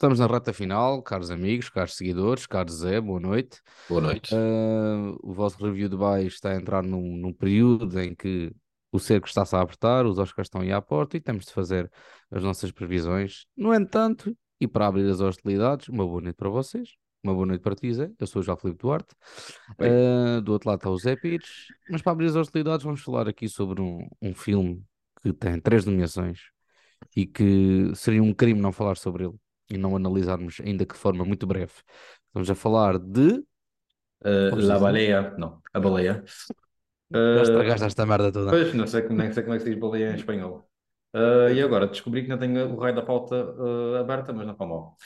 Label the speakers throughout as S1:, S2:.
S1: estamos na reta final, caros amigos, caros seguidores, caros Zé, boa noite.
S2: Boa noite.
S1: Uh, o vosso review de baixo está a entrar num, num período em que o cerco está-se a apertar, os Oscars estão aí à porta e temos de fazer as nossas previsões. No entanto, e para abrir as hostilidades, uma boa noite para vocês, uma boa noite para ti, Zé. Eu sou o João Filipe Duarte. Uh, do outro lado está o Zé Pires. Mas para abrir as hostilidades, vamos falar aqui sobre um, um filme que tem três nomeações e que seria um crime não falar sobre ele e não analisarmos, ainda que forma muito breve. Estamos a falar de.
S2: Uh, La Baleia, não, a baleia.
S1: Uh, Já estragaste esta merda toda.
S2: Pois, não sei, nem sei como é que se diz baleia em espanhol. Uh, e agora, descobri que ainda tenho o raio da pauta uh, aberta, mas não está mal.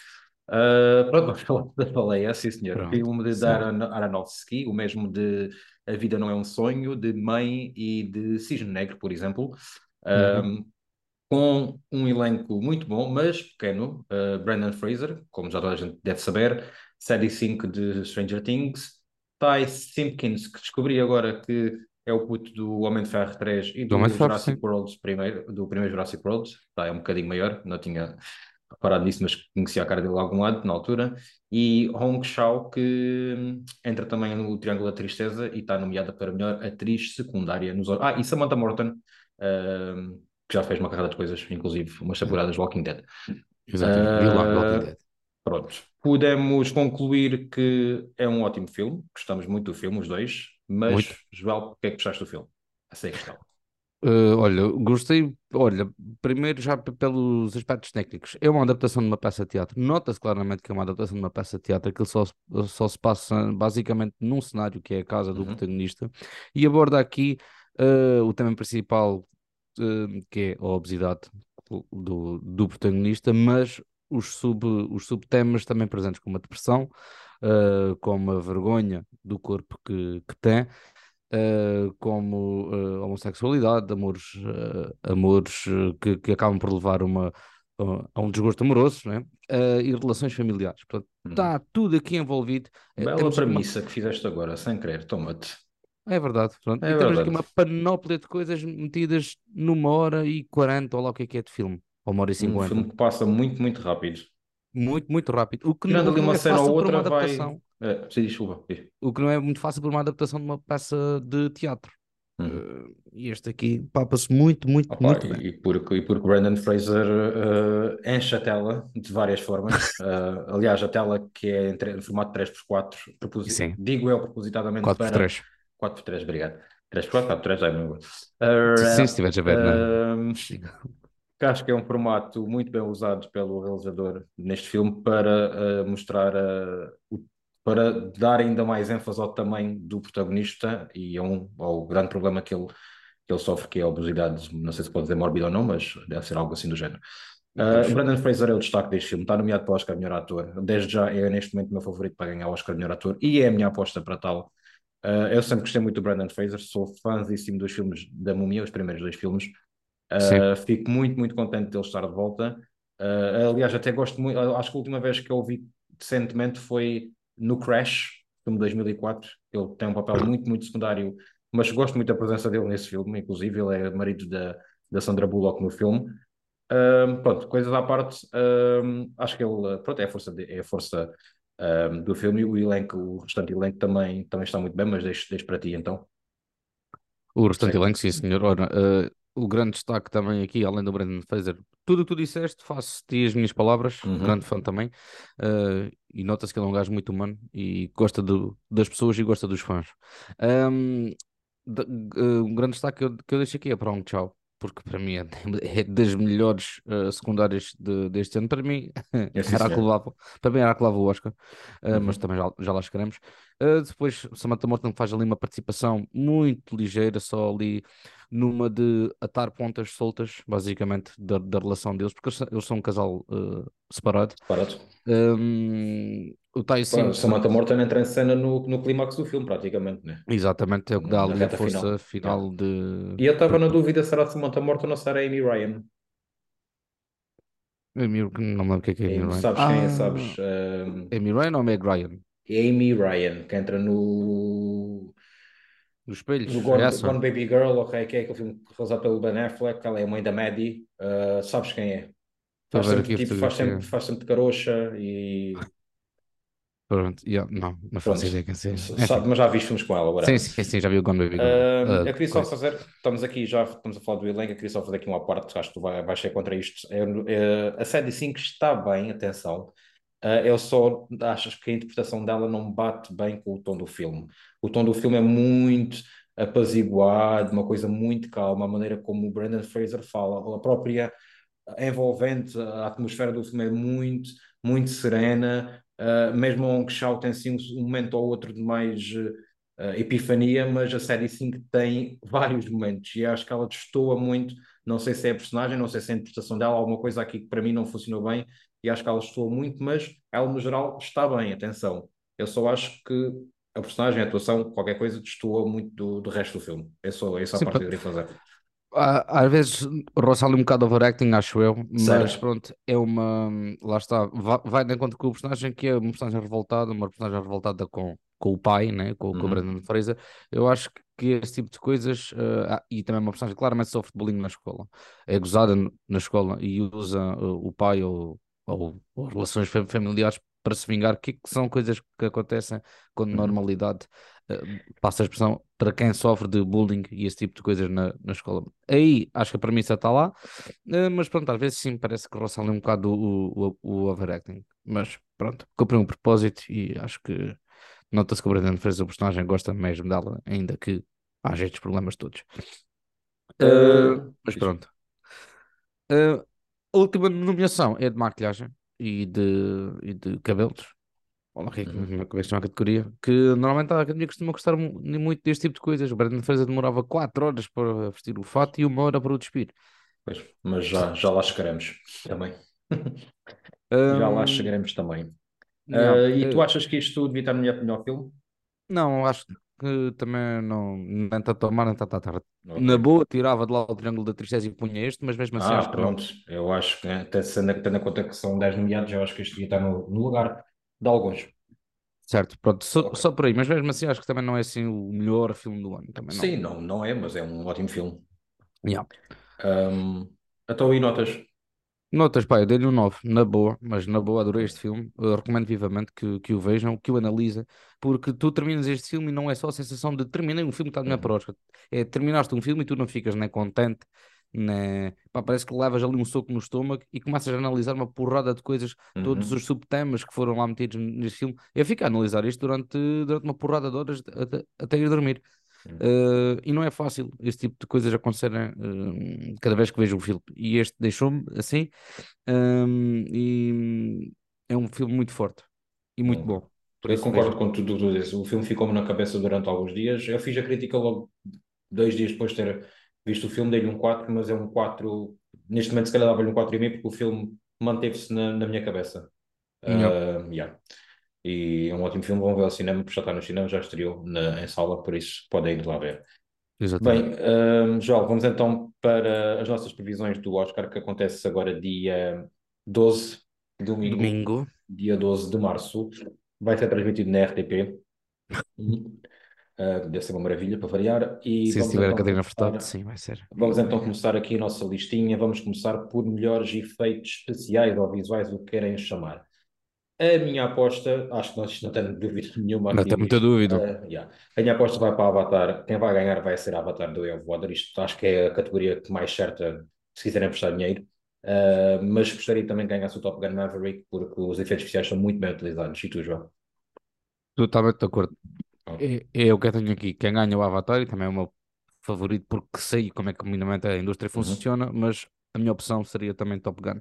S2: Uh, pronto, vamos falar da baleia, sim senhor. Pronto, Filme de Darren Aronofsky, o mesmo de A Vida Não É Um Sonho, de Mãe e de Cisne Negro, por exemplo. Uhum com um elenco muito bom, mas pequeno. Uh, Brandon Fraser, como já toda a gente deve saber, série 5 de Stranger Things. Ty Simpkins, que descobri agora que é o puto do Homem de Ferro 3 e do, do Jurassic World primeiro, do primeiro Jurassic World. Tá, é um bocadinho maior, não tinha reparado nisso, mas conhecia a cara dele de algum lado na altura. E Hong Shao, que hum, entra também no Triângulo da Tristeza e está nomeada para melhor atriz secundária nos. Ah, e Samantha Morton. Uh, que já fez uma carrada de coisas, inclusive umas temporadas Walking Dead.
S1: Exatamente, uh, Walking Dead.
S2: Pronto. Podemos concluir que é um ótimo filme, gostamos muito do filme, os dois, mas, muito. Joel, o que é que gostaste do filme? Essa é a questão.
S1: Uh, olha, gostei, olha, primeiro já pelos aspectos técnicos, é uma adaptação de uma peça de teatro, nota-se claramente que é uma adaptação de uma peça de teatro, aquilo só, só se passa basicamente num cenário que é a casa do uhum. protagonista, e aborda aqui uh, o tema principal que é a obesidade do, do protagonista, mas os, sub, os subtemas também presentes, como a depressão, uh, como a vergonha do corpo que, que tem, uh, como uh, homossexualidade, amores, amores que, que acabam por levar uma, a um desgosto amoroso né? e relações familiares. Portanto, está uhum. tudo aqui envolvido.
S2: Bela premissa uma... que fizeste agora, sem querer, toma-te.
S1: É verdade. Pronto. É e temos aqui uma panóplia de coisas metidas numa hora e quarenta, ou lá o que é que é de filme. Ou uma hora e cinquenta.
S2: Um filme que passa muito, muito rápido.
S1: Muito, muito rápido.
S2: O que Tirando não, uma é cena ou outra, uma vai... É, desculpa.
S1: O que não é muito fácil por uma adaptação de uma peça de teatro. Hum. Uh, e este aqui papa-se muito, muito, Opa, muito bem.
S2: E porque, e porque Brandon Fraser uh, enche a tela de várias formas. uh, aliás, a tela que é em, formato 3x4, propos... digo eu propositadamente
S1: 4 para... 3
S2: 4 por 3, obrigado. 3 por 4, 4 por 3 é meu.
S1: Uh, Sim, se estiveres a ver,
S2: uh, que acho que é um formato muito bem usado pelo realizador neste filme para uh, mostrar o, para dar ainda mais ênfase ao tamanho do protagonista e um, ao grande problema que ele, que ele sofre, que é a obesidade, não sei se pode dizer mórbida ou não, mas deve ser algo assim do género. Uh, Brandon Fraser é o destaque deste filme, está nomeado para o Oscar Melhor Ator. Desde já é neste momento o meu favorito para ganhar o Oscar Melhor Ator e é a minha aposta para tal. Uh, eu sempre gostei muito do Brandon Fraser, sou fãzíssimo dos filmes da Múmia, os primeiros dois filmes. Uh, fico muito, muito contente de ele estar de volta. Uh, aliás, até gosto muito, acho que a última vez que eu vi decentemente foi no Crash, filme de 2004. Ele tem um papel muito, muito secundário, mas gosto muito da presença dele nesse filme, inclusive ele é marido da, da Sandra Bullock no filme. pronto, coisas à parte, acho que ele pronto, é a força, de, é a força um, do filme. O elenco, o restante elenco também, também está muito bem, mas deixo, deixo para ti então.
S1: O restante sim. elenco, sim, senhor. Ora, uh, o grande destaque também aqui, além do Brandon Fraser, tudo o que tu disseste, faço-te as minhas palavras, uhum. grande fã também, uh, e nota-se que ele é um gajo muito humano e gosta do, das pessoas e gosta dos fãs. Um, de, uh, um grande destaque que eu, que eu deixo aqui é para um tchau porque para mim é, é das melhores uh, secundárias de, deste ano. Para mim, era a que levava, para mim era a que levava o Oscar, uh, uhum. mas também já, já lá chegaremos. Uh, depois, Samantha Morton faz ali uma participação muito ligeira, só ali numa de atar pontas soltas, basicamente, da, da relação deles, porque eles, são um casal separado.
S2: Separado.
S1: Um, o Tyson.
S2: Samantha Morton entra em cena no, no clímax do filme, praticamente, né?
S1: Exatamente, é o que dá ali a força final, final de.
S2: E eu estava na dúvida se era Samantha Morton ou se era Amy Ryan.
S1: Amy, não me lembro o que é que é Amy Ryan.
S2: Sabes quem é, ah, sabes? Um...
S1: Amy Ryan ou Meg Ryan?
S2: Amy Ryan, que entra no.
S1: Nos espelhos.
S2: No Gone, é Gone Baby Girl, ok, que é aquele filme realizado pelo Ben Affleck, ela é a mãe da Maddie. Uh, sabes quem é? Faz sempre, tipo, faz sempre, faz sempre de carocha e
S1: Pronto, yeah, não, não faço ideia quem seja.
S2: Sabe, mas já viste filmes com ela,
S1: Sim,
S2: whatever.
S1: sim, sim, já vi o Gone Baby.
S2: Ahm,
S1: Ah,
S2: eu queria só fazer, estamos aqui já, estamos a falar do elenco, eu queria só fazer aqui uma parte, acho que tu vai, vais ser contra isto. É, é, a série 5 está bem, atenção. Ah, eu só acho que a interpretação dela não bate bem com o tom do filme. O tom do filme é muito apaziguado, uma coisa muito calma, a maneira como o Brandon Fraser fala, a própria envolvente, a atmosfera do filme é muito, muito serena, uh, mesmo que Shaw tem sim um momento ou outro de mais uh, epifania, mas a série 5 tem vários momentos. E acho que ela destoa muito, não sei se é a personagem, não sei se é a interpretação dela, alguma coisa aqui que para mim não funcionou bem e acho que ela destoa muito, mas ela no geral está bem, atenção. Eu só acho que a personagem, a atuação, qualquer coisa, destoa muito do, do resto do filme. É só essa a
S1: Sim,
S2: parte que eu queria fazer.
S1: Às vezes roça ali um bocado overacting, acho eu, mas
S2: Sério?
S1: pronto, é uma. Lá está, va- vai de encontro com o personagem que é uma personagem revoltada, uma personagem revoltada com, com o pai, né? com, com o
S2: Uhum.
S1: Brandon Fraser. Eu acho que, esse tipo de coisas, ah, e também uma personagem claramente sofre de bullying na escola, é gozada na escola e usa eh, o pai ou, ou, ou relações fa- familiares para se vingar, que, que são coisas que acontecem com
S2: Uhum.
S1: normalidade eh, passa a expressão, para quem sofre de bullying e esse tipo de coisas na, na escola. Aí acho que a premissa está lá, eh, mas pronto, às vezes sim, parece que roça ali um bocado o, o, o overacting. Mas pronto, cumpriu um propósito e acho que nota-se que o Brandon fez o personagem, gosta mesmo dela, ainda que haja estes problemas todos.
S2: Uh,
S1: mas pronto. Eh, a última nomeação é de maquilhagem e de, e de cabelos. Olha aqui,
S2: Uhum.
S1: como é que se chama a categoria? Que normalmente a academia costuma gostar mu- muito deste tipo de coisas. O Brandon Fraser demorava 4 horas para vestir o fato e uma hora para o despir.
S2: Pois, mas já, já lá chegaremos também. Já lá chegaremos também.
S1: yeah,
S2: Uh, e tu
S1: eh,
S2: achas que isto devia estar no melhor, melhor filme?
S1: não, acho que também não, nem tanto a mar, nem tanto à tarde. Na
S2: Ok.
S1: boa, tirava de lá o Triângulo da Tristeza e punha este, mas mesmo assim
S2: Ah,
S1: acho que
S2: pronto. Eu acho que, até tendo em conta que são 10 nomeados, eu acho que isto devia estar no, no lugar de alguns.
S1: Certo, pronto, só,
S2: Ok.
S1: só por aí, mas mesmo assim acho que também não é assim o melhor filme do ano. Também não.
S2: Sim, não, não é, mas é um ótimo filme.
S1: Yeah.
S2: Um, então, e notas?
S1: Notas, pá, eu dei-lhe um 9, na boa, mas na boa adorei este filme. Eu recomendo vivamente que, que o vejam, que o analisem, porque tu terminas este filme e não é só a sensação de terminei um filme que está na
S2: Uhum.
S1: para Oscar. É terminaste um filme e tu não ficas nem contente, nem... Pá, parece que levas ali um soco no estômago e começas a analisar uma porrada de coisas, todos
S2: Uhum.
S1: os subtemas que foram lá metidos neste filme. Eu fico a analisar isto durante, durante uma porrada de horas até, até ir dormir. Uh, e não é fácil esse tipo de coisas acontecerem uh, cada vez que vejo um filme. E este deixou-me assim. um, e é um filme muito forte e muito bom. Por
S2: Eu
S1: isso
S2: concordo
S1: vejam.
S2: com tudo o que tu dizes. O filme ficou-me na cabeça durante alguns dias. Eu fiz a crítica logo dois dias depois de ter visto o filme, dei-lhe um 4, mas é um 4. Neste momento, se calhar dava-lhe um 4,5 porque o filme manteve-se na, na minha cabeça. Ah, yeah. E é um ótimo filme. Vão ver ao cinema, porque já está no cinema, já estreou na, em sala, por isso podem ir lá ver.
S1: exatamente.
S2: Bem, ah, João, vamos então para as nossas previsões do Oscar, que acontece agora dia 12, domingo,
S1: Domingo.
S2: dia 12 de março. Vai ser transmitido na RTP. Uhum. Ah, deve ser uma maravilha para variar. E
S1: Se tiver a
S2: então
S1: Catarina Furtado,
S2: começar,
S1: sim, vai ser.
S2: vamos então começar aqui a nossa listinha. Vamos começar por melhores efeitos especiais ou visuais, o que querem chamar. A minha aposta, acho que nós não temos dúvida nenhuma
S1: Não tem muita dúvida.
S2: Ah, yeah. A minha aposta vai para Avatar. Quem vai ganhar vai ser Avatar do of Water. Isto acho que é a categoria que mais certa se quiserem prestar dinheiro. Ah, mas gostaria também que ganhasse o Top Gun Maverick, porque os efeitos especiais são muito bem utilizados. E tu, João?
S1: Totalmente de acordo.
S2: Oh.
S1: É, é o que eu tenho aqui. Quem ganha o Avatar e também é o meu favorito, porque sei como é que minimamente a indústria
S2: Uhum.
S1: funciona, mas a minha opção seria também Top Gun.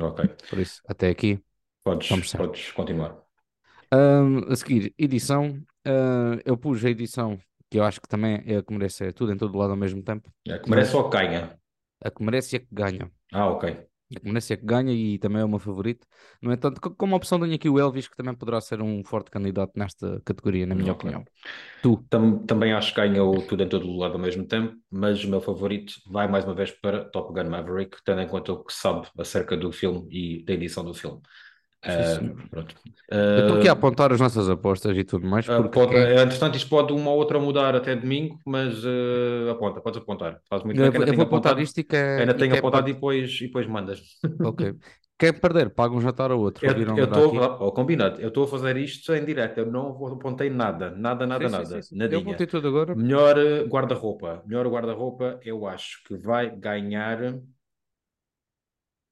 S2: Ok.
S1: Por isso, até aqui,
S2: Podes, podes continuar.
S1: Ahm, a seguir, edição. Ah, eu pus a edição, que eu acho que também é a que merece, é tudo em todo lado ao mesmo tempo.
S2: É, que merece só que ganha.
S1: a que merece é que ganha.
S2: Ah, ok.
S1: A que merece é que ganha e também é o meu favorito. No entanto, co- como opção tenho aqui o Elvis, que também poderá ser um forte candidato nesta categoria, na minha
S2: Ok.
S1: opinião. Tu,
S2: Tam- também acho que ganha o tudo em todo o lado ao mesmo tempo, mas o meu favorito vai mais uma vez para Top Gun Maverick, tendo em conta o que sabe acerca do filme e da edição do filme.
S1: Sim, senhor.
S2: pronto.
S1: Eu estou aqui a
S2: Ah,
S1: apontar as nossas apostas e tudo mais,
S2: ah,
S1: porque
S2: pode, eh, entretanto, isto pode uma ou outra mudar até domingo, mas ah, aponta, podes apontar. Faz muito bem
S1: eu,
S2: que ainda
S1: eu
S2: tenho
S1: vou apontar
S2: apontado,
S1: isto e quem,
S2: ainda
S1: e
S2: tenho
S1: quem
S2: apontado
S1: per-
S2: e depois, e depois mandas.
S1: Ok. Quem perder, paga um jantar ao outro.
S2: Eu eu estou,
S1: aqui?
S2: oh, combinado, eu estou a fazer isto em direto, eu não vou- apontei nada, nada, nada,
S1: Sim, sim, sim,
S2: nada,
S1: sim. Eu apontei tudo agora.
S2: Melhor eh, guarda-roupa, melhor guarda-roupa, eu acho que vai ganhar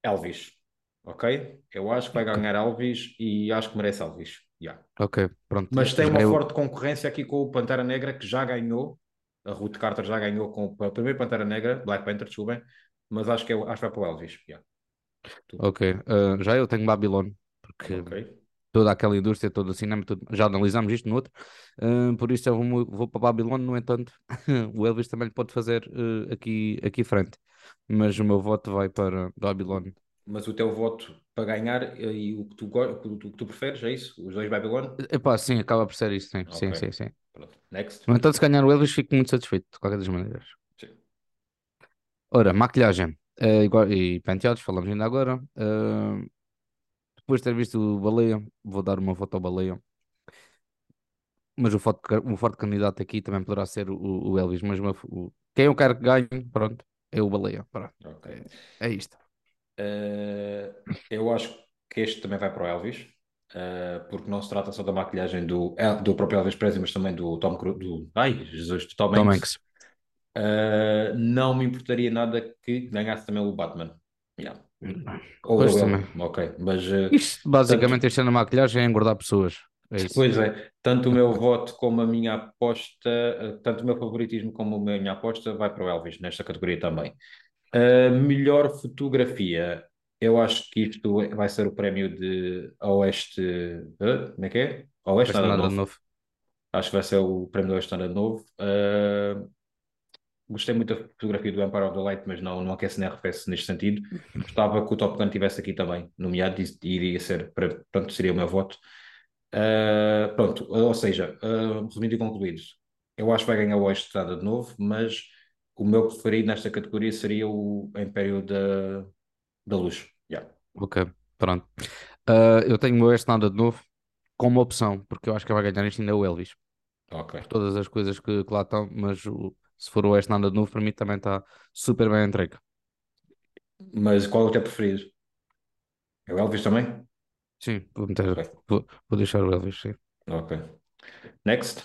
S2: Elvis, ok? Eu acho que vai ganhar Elvis e acho que merece Elvis, yeah.
S1: Ok, pronto.
S2: Mas tem uma
S1: eu-
S2: forte concorrência aqui com o Pantera Negra, que já ganhou, a Ruth Carter já ganhou com o primeiro Pantera Negra, Black Panther, desculpem, mas acho que, eu, acho que vai para o Elvis, yeah.
S1: Ok. ah, já eu tenho Babylon, porque
S2: ok.
S1: toda aquela indústria, todo o cinema, tudo- já analisámos isto no outro. ah, por isso eu vou, vou para Babylon, no entanto, o Elvis também lhe pode fazer ah, aqui, aqui frente. Mas o meu voto vai para Babylon.
S2: Mas o teu voto para ganhar eh, e o que tu, o que tu, preferes, é isso? Os dois Babylon?
S1: Epá, sim, acaba por ser isso, sim. Sim,
S2: Ok.
S1: sim, sim.
S2: Pronto. Next.
S1: No entanto, se ganhar o Elvis, fico muito satisfeito, de qualquer das maneiras.
S2: Sim.
S1: Ora, maquilhagem eh, igual, e penteados, falamos ainda agora. Ah, depois de ter visto o Baleia, vou dar uma voto ao Baleia. Mas o forte, o forte candidato aqui também poderá ser o, o Elvis. Mas o quem eu quero que ganhe, pronto, é o Baleia. Pronto,
S2: Ok.
S1: é, é isto.
S2: Eh, eu acho que este também vai para o Elvis, eh, porque não se trata só da maquilhagem do, do próprio Elvis Presley, mas também do Tom Cruise, do, ai, Jesus, do Tom,
S1: Tom
S2: Hanks. Eh, não me importaria nada que ganhasse também o Batman. Yeah. Ou
S1: Pois
S2: o
S1: também.
S2: Ok, mas
S1: Isto, basicamente, este ano a maquilhagem é engordar pessoas. É isso.
S2: Pois é, tanto o meu voto como a minha aposta, tanto o meu favoritismo como a minha aposta vai para o Elvis nesta categoria também. Melhor fotografia, eu acho que isto vai ser o prémio de Oeste. eh, Como é que é? Oeste
S1: Este
S2: Nada
S1: nada
S2: Novo.
S1: novo.
S2: Acho que vai ser o prémio do Oeste Nada Novo. Eh, gostei muito da fotografia do Empire of the Light, mas não, não aquece nem arrefece neste sentido. Gostava que o Top Gun estivesse aqui também, nomeado, e iria ser, pronto, seria o meu voto. Uh, pronto, ou seja, uh, resumindo e concluído, eu acho que vai ganhar o Oeste Estrada de novo, mas o meu preferido nesta categoria seria o Império da, da Luz. Yeah.
S1: Ok, pronto. Ah, eu tenho o este nada de novo como opção, porque eu acho que vai ganhar isto ainda é o Elvis.
S2: Ok.
S1: Por todas as coisas que, que lá estão, mas o- se for o este nada de novo, para mim também está super bem entregue.
S2: Mas qual é o teu preferido? É o Elvis também?
S1: Sim, vou, meter,
S2: Ok.
S1: vou, vou deixar o Elvis, sim.
S2: Ok. Next.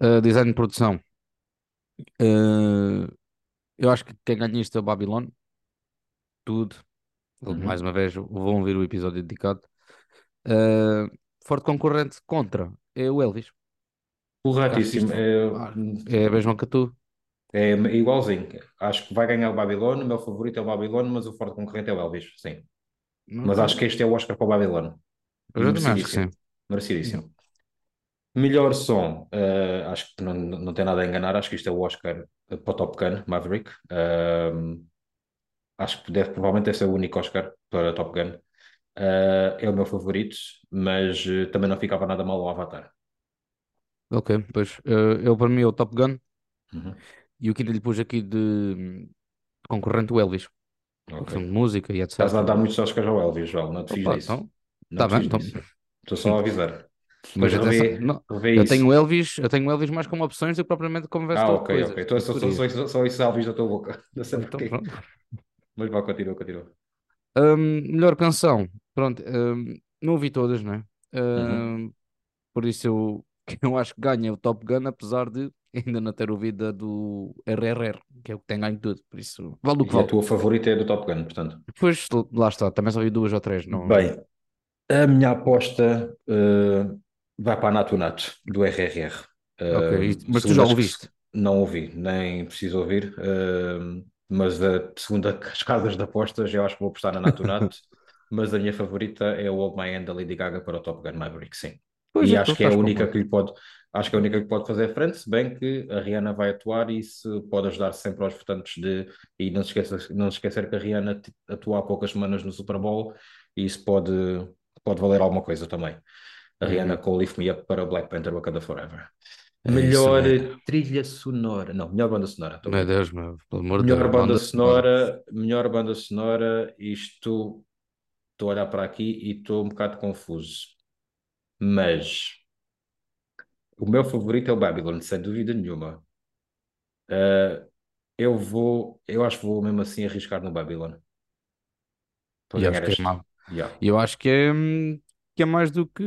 S1: Uh, design de produção. Uh, eu acho que quem ganha isto é o Babylon. Tudo.
S2: Uhum.
S1: Mais uma vez, vão ver o episódio dedicado. Uh, forte concorrente contra é o Elvis.
S2: Corretíssimo. É,
S1: é a mesma que tu.
S2: é igualzinho. Acho que vai ganhar o Babilônia. O meu favorito é o Babilônia, mas o forte concorrente é o Elvis. Sim. Mas
S1: Ok.
S2: acho que este é o Oscar para o Babilônia.
S1: Eu também acho que sim.
S2: Merecidíssimo. Melhor som, eh, acho que não, não tem nada a enganar, acho que isto é o Oscar para o Top Gun, Maverick. Ahm, acho que deve, provavelmente deve ser o único Oscar para Top Gun. Ah, é o meu favorito, mas eh, também não ficava nada mal o Avatar.
S1: Ok, pois. uh, eu para mim é o Top Gun
S2: Uhum.
S1: e o que lhe pus aqui de concorrente o Elvis. O
S2: Ok.
S1: filme de música e etc.
S2: Estás a dar muitos Oscars ao Elvis, Joel, não te fiz
S1: Opa,
S2: disso.
S1: então,
S2: Não
S1: tá bem, então.
S2: Estou só a avisar.
S1: Mas
S2: revê,
S1: não, eu
S2: isso.
S1: tenho o Elvis, eu tenho o Elvis mais como opções do que propriamente como
S2: Ah,
S1: vencedor de
S2: ok,
S1: coisas,
S2: ok. Então só, só, só, só isso Elvis da tua boca. Não sei
S1: Então, pronto.
S2: Mas vá, continua, continua.
S1: Hum, melhor canção, pronto, hum, não ouvi todas, né?
S2: Uhum.
S1: Hum, por isso eu, eu acho que ganha o Top Gun, apesar de ainda não ter ouvido a do RRR, que é o que tem ganho tudo, por isso vale o que
S2: E a
S1: vale.
S2: tua favorita é do Top Gun, portanto.
S1: Depois lá está, também só ouvi duas ou três, não.
S2: Bem, a minha aposta eh, vai para a Nato Nato, do RRR.
S1: Ok,
S2: Eh,
S1: e- mas tu já ouviste?
S2: Não ouvi, nem preciso ouvir. eh, mas a segunda as casas de apostas, eu acho que vou apostar na Nato Nato. mas a minha favorita é o Old My Hand da Lady Gaga para o Top Gun Maverick, sim.
S1: Pois
S2: E
S1: é,
S2: acho
S1: tu
S2: que é a única que lhe pode, acho que é a única que pode fazer frente, se bem que a Rihanna vai atuar e isso pode ajudar sempre aos votantes de. E não se esqueça, não se esquecer que a Rihanna atua há poucas semanas no Super Bowl e isso pode, pode valer alguma coisa também. A Rihanna com Lift Me Up para o Black Panther Wakanda Forever.
S1: É
S2: Melhor
S1: mesmo.
S2: trilha sonora. Não, melhor banda sonora.
S1: Meu. Deus, meu, pelo amor de
S2: Melhor
S1: Deus,
S2: banda
S1: banda sonora.
S2: sonora, melhor banda sonora, isto estou a olhar para aqui e estou um bocado confuso. Mas o meu favorito é o Babylon, sem dúvida nenhuma. Uh, eu vou, eu acho que vou mesmo assim arriscar no Babylon.
S1: E ganhar este. É yeah. Eu acho que é, que é mais do que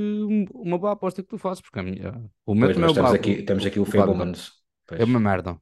S1: uma boa aposta que tu fazes, porque a minha, o
S2: meu pois, também é temos aqui, temos aqui o, Fablemans.
S1: É uma merda.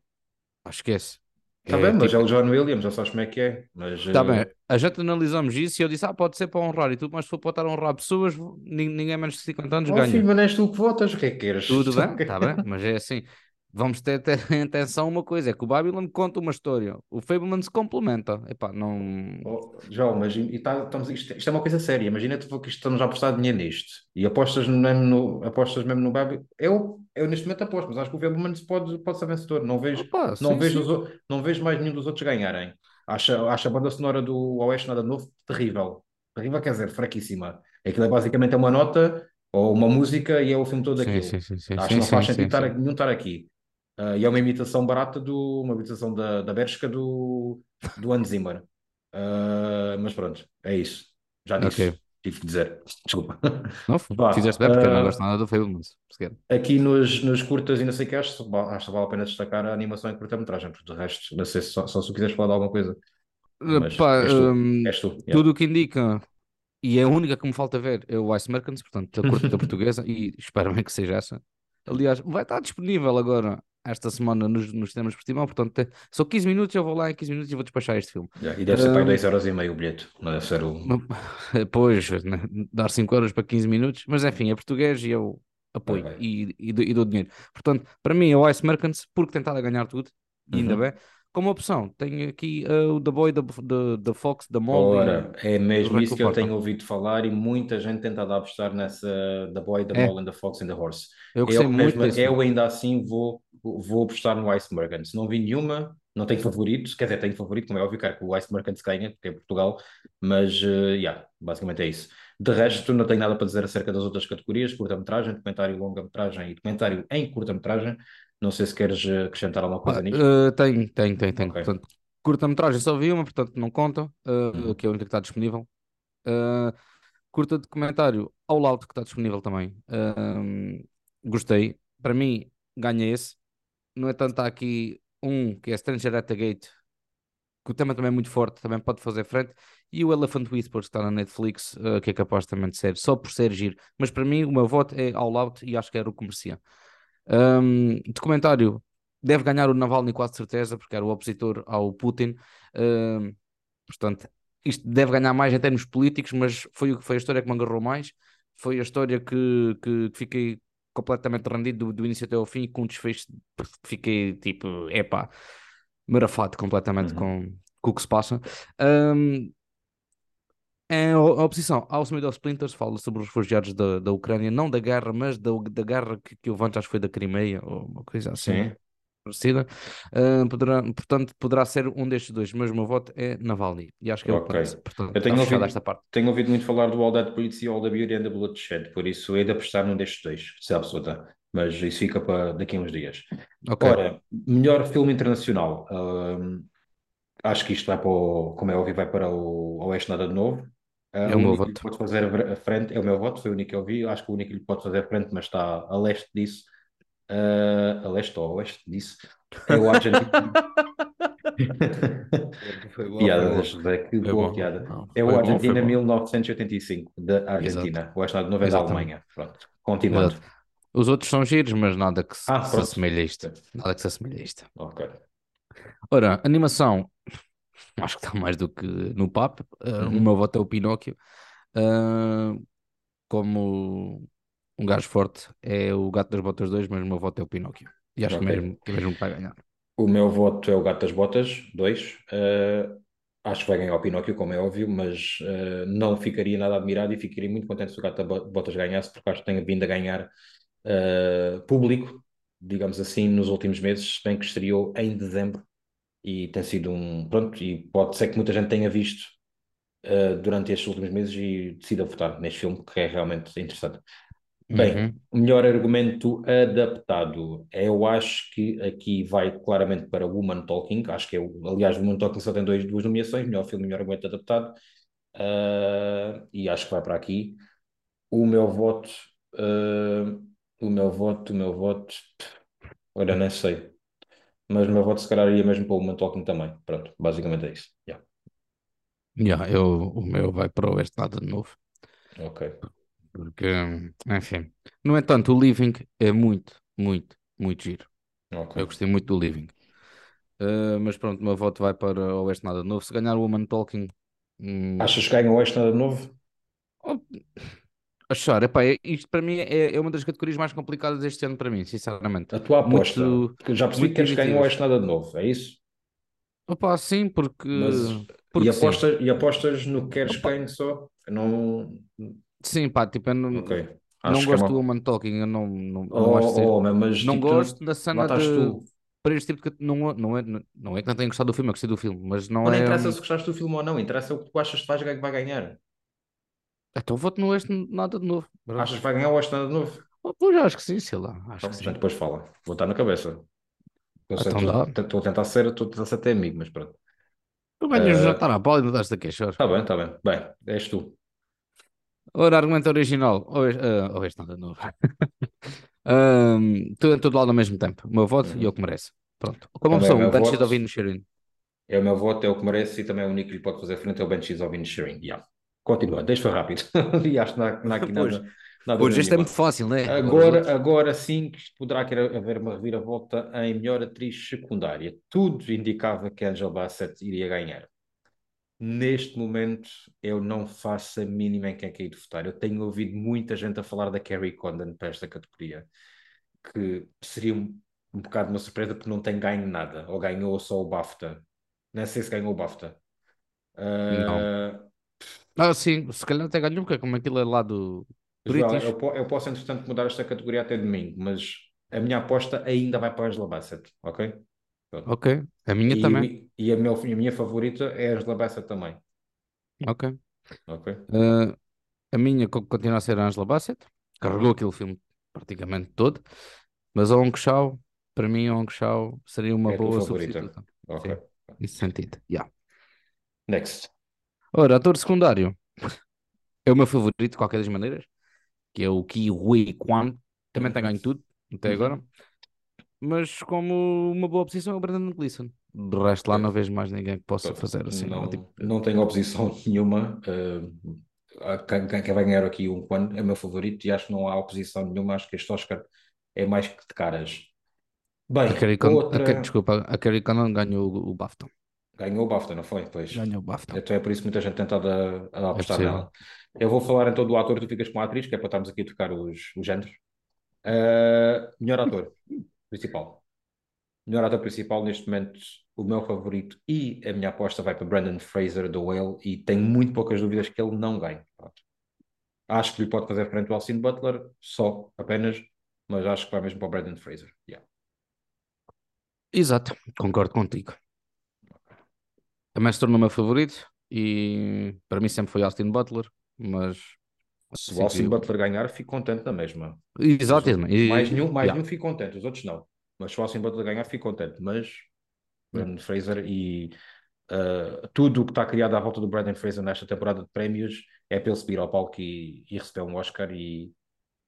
S1: Esquece.
S2: Está é, bem, mas tipo... é o John Williams, já sabes como é que é.
S1: Está uh... bem, a gente analisamos isso e eu disse, ah, pode ser para honrar e tudo, mas se for para estar a honrar pessoas, ninguém menos de 50 anos oh, ganha.
S2: Filho, mas és tu que votas, o que é que queres?
S1: Tudo bem, está bem, mas é assim vamos ter, ter em atenção uma coisa: é que o Babylon conta uma história, o Fableman se complementa. Epá, não.
S2: Oh, João, mas e tá, estamos, isto, isto, é uma coisa séria. Imagina tu que estamos a apostar dinheiro nisto e apostas mesmo no, apostas mesmo no Babylon. Eu, eu neste momento aposto, mas acho que o Fableman pode, pode ser vencedor. Não vejo, Opa, não, sim, vejo sim. Os, não vejo mais nenhum dos outros ganharem. Acho, acho a banda sonora do Oeste Nada Novo terrível. Terrível quer dizer, fraquíssima. Aquilo é basicamente uma nota ou uma música e é o filme todo aquilo. Sim, sim, sim, Acho que não faz sentido estar, nenhum estar aqui. Uh, e é uma imitação barata do uma imitação da, da Bershka do, do Hans Zimmer. Uh, mas pronto, é isso. Já disse. Okay. Tive que dizer. Desculpa.
S1: Não, Vá, fizeste bem porque uh, eu não ah, gosto nada do filme, mas
S2: Aqui nos, nos curtas e não sei o que acho, acho que vale a pena destacar a animação em curta-metragem, porque de resto, não sei se só, só se quiseres falar de alguma coisa.
S1: Mas Pá, és tu, um, és tu, yeah. Tudo o que indica, e é a única que me falta ver, é o Ice Merchants, portanto, a curta da portuguesa, e espero bem que seja essa. Aliás, vai estar disponível agora esta semana nos, nos cinemas por Timão, portanto, só 15 minutos, eu vou lá em 15 minutos e vou despachar este filme.
S2: Yeah, e deve ser uh, para 2 horas e meio o bilhete, não deve ser o.
S1: Pois, né, dar 5 horas para 15 minutos, mas enfim, é português e eu apoio e, e, e, dou dinheiro. Portanto, para mim é o Ice Merchants, porque tentar ganhar tudo, e ainda uhum. bem. Como opção, tenho aqui uh, o The Boy, The, Fox, The Mole.
S2: Ora, é mesmo isso que eu tenho ouvido falar e muita gente tem tentado apostar nessa The Boy, The é. Mole and The Fox and The Horse. Eu, eu, mesmo, eu ainda assim vou vou apostar no Ice Merchants. Não vi nenhuma, não tenho favoritos, quer dizer, tenho favorito, como é óbvio, quero que o Ice Merchants ganha, porque é Portugal, mas, uh, yeah, basicamente é isso. De resto, não tenho nada para dizer acerca das outras categorias, curta-metragem, documentário, longa-metragem e documentário em curta-metragem. Não sei se queres eh, acrescentar alguma coisa ah, nisto.
S1: Uh, tenho, tenho, tenho, tenho. Okay. Portanto, curta-metragem só vi uma, portanto não conta, uh, uhum. que é a única que está disponível. Uh, curta documentário ao Lauto, que está disponível também. Uh, gostei. Para mim, ganha esse no entanto, há aqui um que é Stranger at the Gate, que o tema também é muito forte, também pode fazer frente, e o Elephant Whispers, que está na Netflix, uh, que é capaz também de ser, só por ser giro. Mas para mim, o meu voto é All Out e acho que era o comercial. Um, documentário deve ganhar o Navalny, quase certeza, porque era o opositor ao Putin. Um, portanto, isto deve ganhar mais em termos políticos, mas foi, foi a história que me agarrou mais. Foi a história que, que, que fiquei completamente rendido do, do, início até ao fim, com um desfecho fiquei tipo, epá, marafado completamente uhum. com, com o que se passa. Um, é a oposição ao Summit of Splinters fala sobre os refugiados da, da Ucrânia, não da guerra, mas da, da guerra que, que o Vant acho que foi da Crimeia, ou uma coisa assim. Sim parecida, uh, poderá, portanto poderá ser um destes dois, mas o meu voto é Navalny e acho que é okay. o que. Portanto,
S2: eu tenho ouvido, esta parte. tenho ouvido muito falar do All That e All the Beauty and the Bloodshed, por isso hei de apostar num destes dois, se é absoluta, mas isso fica para daqui a uns dias. Okay. Ora, melhor filme internacional. Uh, acho que isto vai para o, como é óbvio, vai para o Oeste Nada de Novo. Uh, é o meu voto. Pode fazer a frente, é o meu voto, foi o único que eu vi. Acho que o único que lhe pode fazer a frente, mas está a leste disso, uh, a leste ou a oeste disso, é o Argentina. piada da José, que foi boa bom. piada. é o Argentina bom, 1985, da Argentina. Exato. O novo é da Alemanha. Pronto, continuando. Exato.
S1: Os outros são giros, mas nada que se, ah, se assemelhe a isto. Nada que se assemelhe a isto.
S2: Ok.
S1: Ora, animação, acho que está mais do que no papo. Uh, uhum. O meu voto é o Pinóquio. Uh, como um gajo forte é o Gato das Botas 2, mas o meu voto é o Pinóquio. E acho okay. que, mesmo, que mesmo vai ganhar.
S2: O meu voto é o Gato das Botas 2. Uh, acho que vai ganhar o Pinóquio, como é óbvio, mas uh, não ficaria nada admirado e ficaria muito contente se o Gato das Botas ganhasse, porque acho que tem vindo a ganhar público, digamos assim, nos últimos meses, bem que estreou em dezembro e tem sido um. Pronto, e pode ser que muita gente tenha visto uh, durante estes últimos meses e decida votar neste filme, que é realmente interessante. Bem, uhum. o melhor argumento adaptado, eu acho que aqui vai claramente para Woman Talking, acho que é, o, aliás, Woman Talking só tem dois, duas nomeações, melhor filme, melhor argumento adaptado, Uh, e acho que vai para aqui. O meu voto, uh, o meu voto, o meu voto, olha, nem sei. Mas o meu voto se calhar ia mesmo para o Woman Talking também. Pronto, basicamente é isso. Yeah.
S1: Yeah, eu, o meu vai para o Oeste Nada de Novo.
S2: Ok.
S1: Porque, enfim. No entanto, o Living é muito, muito, muito giro.
S2: Ok.
S1: Eu gostei muito do Living. Uh, mas pronto, o meu voto vai para o Oeste Nada de Novo. Se ganhar o Woman Talking. hum,
S2: Achas que ganha o Oeste nada de novo?
S1: achar, epá, é- isto para mim é, é uma das categorias mais complicadas deste ano para mim, sinceramente.
S2: A tua aposta?
S1: Muito,
S2: já percebi que queres que ganhe o
S1: divididas.
S2: Oeste nada de novo, é isso?
S1: Opa, sim, porque,
S2: Mas e
S1: porque sim.
S2: apostas, e apostas no que queres ganhe só? Não.
S1: sim, pá, tipo, eu não,
S2: Ok.
S1: não
S2: é
S1: gosto do
S2: uma.
S1: Woman Talking, eu não, não,
S2: Oh,
S1: não acho ser.
S2: oh, mas
S1: Não
S2: tipo,
S1: gosto
S2: não-
S1: da cena de.
S2: tu.
S1: Para este tipo de. Não, não, é, não é que não tenha gostado do filme, eu gostei do filme, mas não
S2: não
S1: é.
S2: interessa
S1: hum,
S2: se gostaste do filme ou não, interessa o que tu achas que vai ganhar.
S1: Então voto no este nada de novo.
S2: Achas que vai ganhar o Oeste nada de novo?
S1: Oh, Pois acho que sim, sei lá, acho
S2: Então,
S1: que
S2: a gente
S1: sim.
S2: depois fala. Vou estar na cabeça. Eu sei,
S1: Então dá.
S2: estou a tentar ser, estou a tentar ser até amigo, mas pronto.
S1: Tu ganhas já estar à bola e ainda estás a queixar.
S2: Está bem, está bem. Bem, és tu.
S1: Ora, argumento original. Ou este, ou este nada de novo. Ahm, tudo em todo lado ao mesmo tempo. O meu voto e eu
S2: Uhum.
S1: que mereço. Pronto. Como
S2: é o
S1: pessoa,
S2: meu
S1: o Banshees
S2: voto.
S1: of Inisherin.
S2: É o meu voto, é o que merece e também é o único que lhe pode fazer frente é o Banshees of Inisherin. Yeah. Continua, deixa foi rápido. E acho que não há, não há aqui
S1: Pois,
S2: nada, nada
S1: pois este é muito fácil? Agora os
S2: Agora, agora sim que poderá haver uma reviravolta em melhor atriz secundária. Tudo indicava que Angela Bassett iria ganhar. Neste momento, eu não faço a mínima em quem é que é de votar. Eu tenho ouvido muita gente a falar da Carrie Condon para esta categoria, que seria um, um bocado uma surpresa porque não tem ganho nada, ou ganhou só o BAFTA. Não sei se ganhou o BAFTA.
S1: Não.
S2: Ah,
S1: sim, se calhar até ganhou, porque é como aquilo é lá do
S2: Joel,
S1: British.
S2: eu, eu posso, entretanto, mudar esta categoria até domingo, mas a minha aposta ainda vai para a Angela Bassett, ok? Pronto.
S1: Ok. A minha
S2: E,
S1: também.
S2: e a, meu, a minha favorita é a Angela Bassett também,
S1: Ok.
S2: ok?
S1: Ah, a minha co- continua a ser a Angela Bassett. Carregou aquele filme praticamente todo. Mas a Hong Chau, para mim, a Hong Chau seria uma
S2: É
S1: boa
S2: favorita,
S1: substituta.
S2: ok.
S1: Sim, nesse sentido. Yeah.
S2: Next.
S1: Ora, ator secundário é o meu favorito de qualquer das maneiras, que é o Ki Hui Kwan. Também tem ganho tudo até
S2: Uhum.
S1: agora. Mas como uma boa posição é o Brandon Gleeson. De resto, lá
S2: Ok.
S1: não vejo mais ninguém que possa fazer assim.
S2: Não,
S1: tipo,
S2: não tenho oposição nenhuma. ah, quem, vai ganhar aqui um Kwan é o meu favorito e acho que não há oposição nenhuma. Acho que este Oscar é mais que de caras.
S1: a
S2: Bem,
S1: Carrie Con- a Ca-
S2: outra.
S1: desculpa, a Carrie ganhou o, o BAFTA.
S2: Ganhou o BAFTA, não foi? Pois.
S1: Ganhou o BAFTA.
S2: Então é por isso que muita gente tem estado a, a
S1: É
S2: apostar
S1: possível.
S2: nela. Eu vou falar então do ator, tu ficas com a atriz, que é para estarmos aqui a trocar os, os géneros. Ah, melhor ator principal. Melhor ator principal neste momento, o meu favorito e a minha aposta vai para Brandon Fraser do Whale e tenho muito poucas dúvidas que ele não ganhe. Pronto. Acho que lhe pode fazer frente ao Austin Butler, só, apenas, mas acho que vai mesmo para o Brandon Fraser. Yeah.
S1: Exato, concordo contigo. Também se tornou o meu favorito e para mim sempre foi Austin Butler, mas
S2: Se o Austin
S1: que-
S2: Butler ganhar, fico contente na mesma.
S1: Exato, e-
S2: mais nenhum, mais
S1: yeah.
S2: nenhum fico contente, os outros não. Mas se o Austin Butler ganhar, fico contente. Mas Brandon Fraser e uh, tudo o que está criado à volta do Brandon Fraser nesta temporada de prémios é para ele subir ao palco e, e receber um Oscar e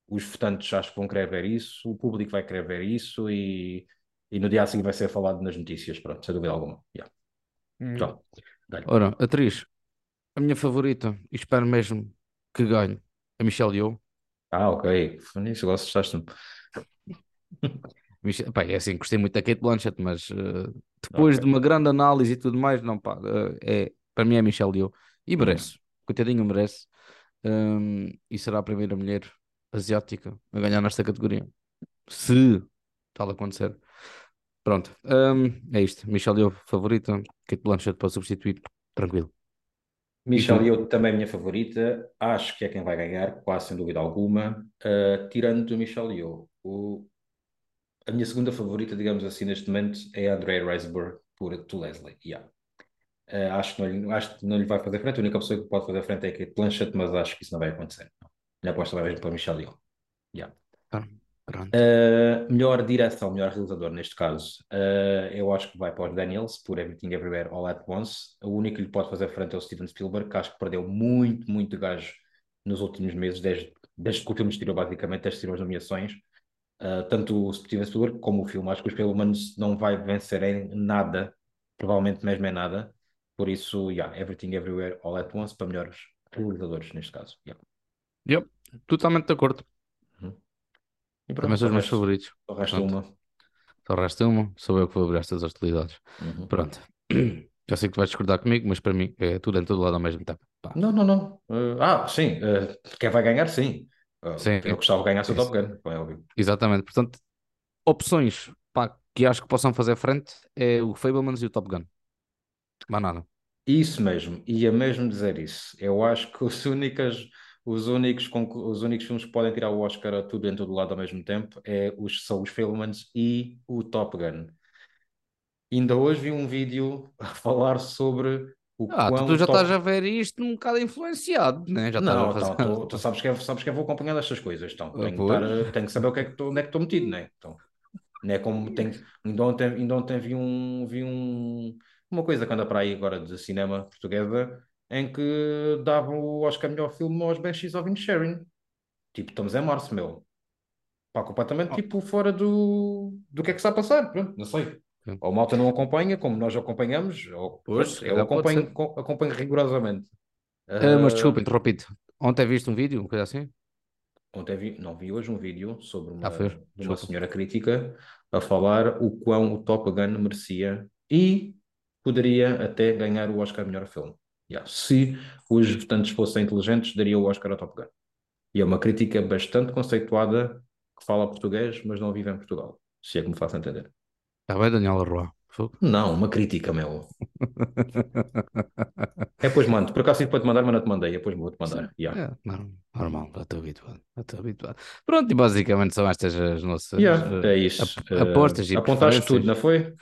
S2: os votantes acho que vão querer ver isso, o público vai querer ver isso e, e no dia a seguir vai ser falado nas notícias, pronto, sem dúvida alguma. Yeah. Então.
S1: Ora, atriz, a minha favorita, e espero mesmo que ganhe, a Michelle Yeoh.
S2: Ah, ok. Nisso gosto, gostaste-me.
S1: Mich- Pá, é assim, gostei muito da Kate Blanchett, mas eh, depois
S2: Ok.
S1: de uma grande análise e tudo mais, não pá, eh, é, para mim é Michelle Yeoh. E merece, coitadinho merece. Hum, e será a primeira mulher asiática a ganhar nesta categoria. Se tal acontecer. Pronto, hum, é isto. Michelle Yeoh favorita, Kate Blanchett para substituir, tranquilo.
S2: Michelle
S1: tu?
S2: Yeoh também é minha favorita, acho que é quem vai ganhar, quase sem dúvida alguma, Uh, tirando a Michelle Yeoh. O, a minha segunda favorita, digamos assim, neste momento é a Andrea Riseborough por To Leslie. Yeah. Uh, acho, que não, lhe- acho que não lhe vai fazer frente, a única pessoa que pode fazer frente é a Kate Blanchett, mas acho que isso não vai acontecer. Minha aposta vai mesmo para a Michelle Yeoh. Yeah.
S1: Tá. Pronto.
S2: Uh, melhor direção, melhor realizador neste caso, uh, eu acho que vai para os Daniels por Everything Everywhere All at Once. O único que lhe pode fazer frente é o Steven Spielberg, que acho que perdeu muito, muito gajo nos últimos meses, desde, desde que o filme estreou, basicamente, desde que as nomeações. Uh, tanto o Steven Spielberg como o filme. Acho que os Spielberg não vai vencer em nada, provavelmente mesmo em nada. Por isso, yeah, Everything Everywhere All at Once para melhores realizadores neste caso. Yeah.
S1: Yep, totalmente de acordo.
S2: E
S1: Também
S2: pronto,
S1: são os meus
S2: resto,
S1: favoritos.
S2: o resto
S1: Pronto.
S2: uma.
S1: Só resta uma, sou eu que vou abrir estas hostilidades.
S2: Uhum.
S1: Pronto. Já sei que tu vais discordar comigo, mas para mim é tudo em todo lado ao mesmo tempo. Pá.
S2: Não, não, não. Uh, ah, sim. uh, quem vai ganhar, sim. Uh,
S1: Sim.
S2: eu gostava de ganhar se o. Top Gun, é óbvio.
S1: Exatamente. Portanto, opções pá, que acho que possam fazer frente é o Fablemans e o Top Gun. Mais nada.
S2: Isso mesmo, ia mesmo dizer isso. Eu acho que os únicas, os únicos, os únicos filmes que podem tirar o Oscar a tudo em todo lado ao mesmo tempo é os, são os Fablemans e o Top Gun. Ainda hoje vi um vídeo a falar sobre o
S1: Ah, tu, tu já
S2: Top-
S1: estás a ver isto um bocado influenciado, né? Já estás
S2: Não,
S1: fazer.
S2: então, tu, tu sabes que eu, sabes que eu vou acompanhando estas coisas, então
S1: Ah,
S2: tenho, estar, tenho que saber o que é que estou, onde é que estou metido, né? Então, não é como tenho, ainda ontem, ainda ontem vi, um, vi um, uma coisa que anda para aí agora de cinema portuguesa em que davam o Oscar melhor filme aos Banshees of Inisherin. Tipo, estamos em março, meu. Pá, completamente
S1: Oh.
S2: tipo fora do, do que é que está a passar, pronto, não sei.
S1: Sim.
S2: Ou a malta não acompanha, como nós acompanhamos, ou
S1: Pois,
S2: eu acompanho, acompanho rigorosamente.
S1: Ah, mas
S2: Ah,
S1: desculpa, interrompido. Ontem viste um vídeo, uma coisa assim?
S2: Ontem vi, não vi hoje um vídeo sobre uma,
S1: Ah,
S2: uma
S1: Desculpa.
S2: senhora crítica a falar o quão o Top Gun merecia e poderia até ganhar o Oscar melhor filme. Yeah. Se os votantes fossem inteligentes, daria o Oscar ao Top Gun. E é uma crítica bastante conceituada que fala português, mas não vive em Portugal. Se é que me faço entender.
S1: Está bem, Daniel Arroa. Fogo.
S2: Não, uma crítica, meu. É, depois mando. Por acaso, depois te mandar, mas não te mandei. Depois vou-te mandar. Yeah.
S1: É, normal, já estou habituado. Já estou habituado. Pronto, e basicamente são estas as nossas
S2: Yeah, é isso.
S1: ap- apostas e
S2: apontaste tudo, não foi?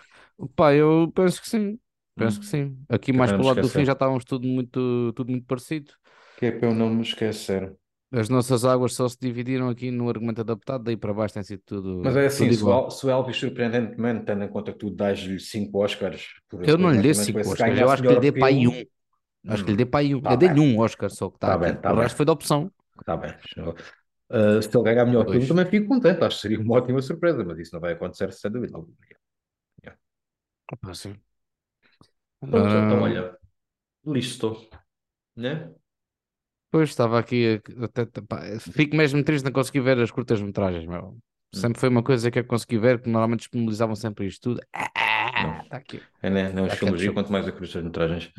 S1: Pá, eu penso que sim. Penso
S2: Hum.
S1: que sim. Aqui
S2: Que
S1: mais
S2: para
S1: o lado do
S2: esquecer.
S1: fim já estávamos tudo muito, tudo muito parecido.
S2: Que é para eu não me esquecer.
S1: As nossas águas só se dividiram aqui no argumento adaptado, daí para baixo tem sido tudo,
S2: Mas é assim, se o, se Elvis, surpreendentemente, tendo em conta que tu dás-lhe 5 Oscars por
S1: Eu não lhe dei
S2: supostamente,
S1: cinco
S2: se
S1: Oscars, eu acho que lhe dei para aí um. Acho que lhe
S2: Hum,
S1: dei para aí um.
S2: tá
S1: eu dei-lhe um Oscar só que está
S2: Tá bem, tá
S1: o
S2: bem.
S1: resto foi da opção.
S2: Tá bem. Uh, se ele ganhar melhor filme, também fico contente. Acho que seria uma ótima surpresa, mas isso não vai acontecer sem dúvida alguma.
S1: Opa, sim.
S2: Pronto, então
S1: Ah,
S2: olha, listo, né?
S1: Pois estava aqui, a- até, pá, fico mesmo triste não conseguir ver as curtas-metragens, meu. Sempre foi uma coisa que eu consegui ver, que normalmente disponibilizavam sempre isto tudo. Ah,
S2: Não.
S1: está aqui.
S2: É, né? Não, os
S1: Tá
S2: filmes,
S1: ketchup.
S2: e quanto mais a cruz das metragens.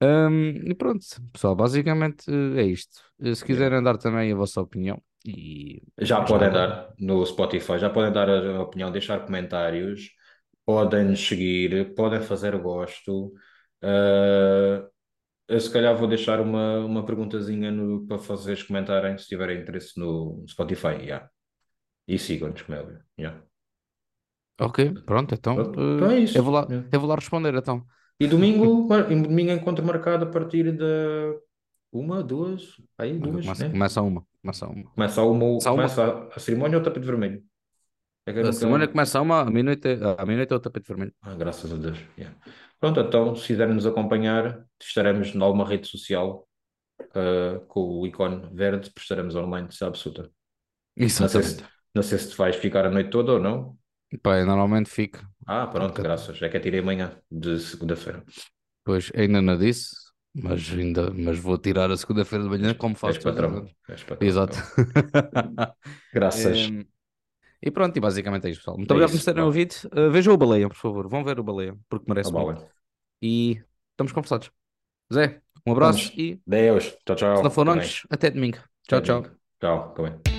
S1: Hum, e pronto, pessoal, basicamente eh, é isto. Eh, Se quiserem dar também a vossa opinião e
S2: Já podem dar no Spotify, já podem dar a opinião, deixar comentários, podem nos seguir, podem fazer gosto. Ah, eu se calhar vou deixar uma, uma perguntazinha no- para vocês comentarem se tiverem interesse no Spotify. yeah. E sigam-nos, como é óbvio. yeah.
S1: Ok, pronto, então, eh,
S2: então é isso.
S1: eu vou lá,
S2: Yeah.
S1: eu vou lá responder então.
S2: E domingo, domingo encontro marcado a partir da uma, duas, aí duas,
S1: Começa,
S2: né?
S1: começa uma, começa uma.
S2: Começa, uma,
S1: Começa uma.
S2: começa a cerimónia ou o tapete vermelho? É
S1: A semana começa uma, à meia-noite, à meia-noite é o tapete vermelho.
S2: Ah, graças a Deus. yeah. Pronto, então, se quiserem nos acompanhar, estaremos em alguma rede social ah, com o ícone verde, estaremos online, se absoluta. Não sei, se, não sei se vais ficar a noite toda ou não.
S1: Pá, eu normalmente fico,
S2: Ah, pronto,
S1: Ok.
S2: graças. É que tirei amanhã, de segunda-feira.
S1: pois ainda não disse, mas ainda, mas vou tirar a segunda-feira de manhã como faço
S2: És patrão. És patrão.
S1: Exato.
S2: Graças.
S1: Em, e pronto, e basicamente é isto, pessoal. Muito
S2: É
S1: obrigado por
S2: isso,
S1: terem ouvido. Uh, vejam o Baleia, por favor. Vão ver o Baleia, porque merece
S2: Tá
S1: muito. E estamos conversados. Zé, um abraço
S2: Vamos.
S1: e
S2: Deus. Tchau, tchau.
S1: se não for antes, até domingo. Tchau,
S2: Até
S1: tchau.
S2: domingo. Tchau. Fica bem.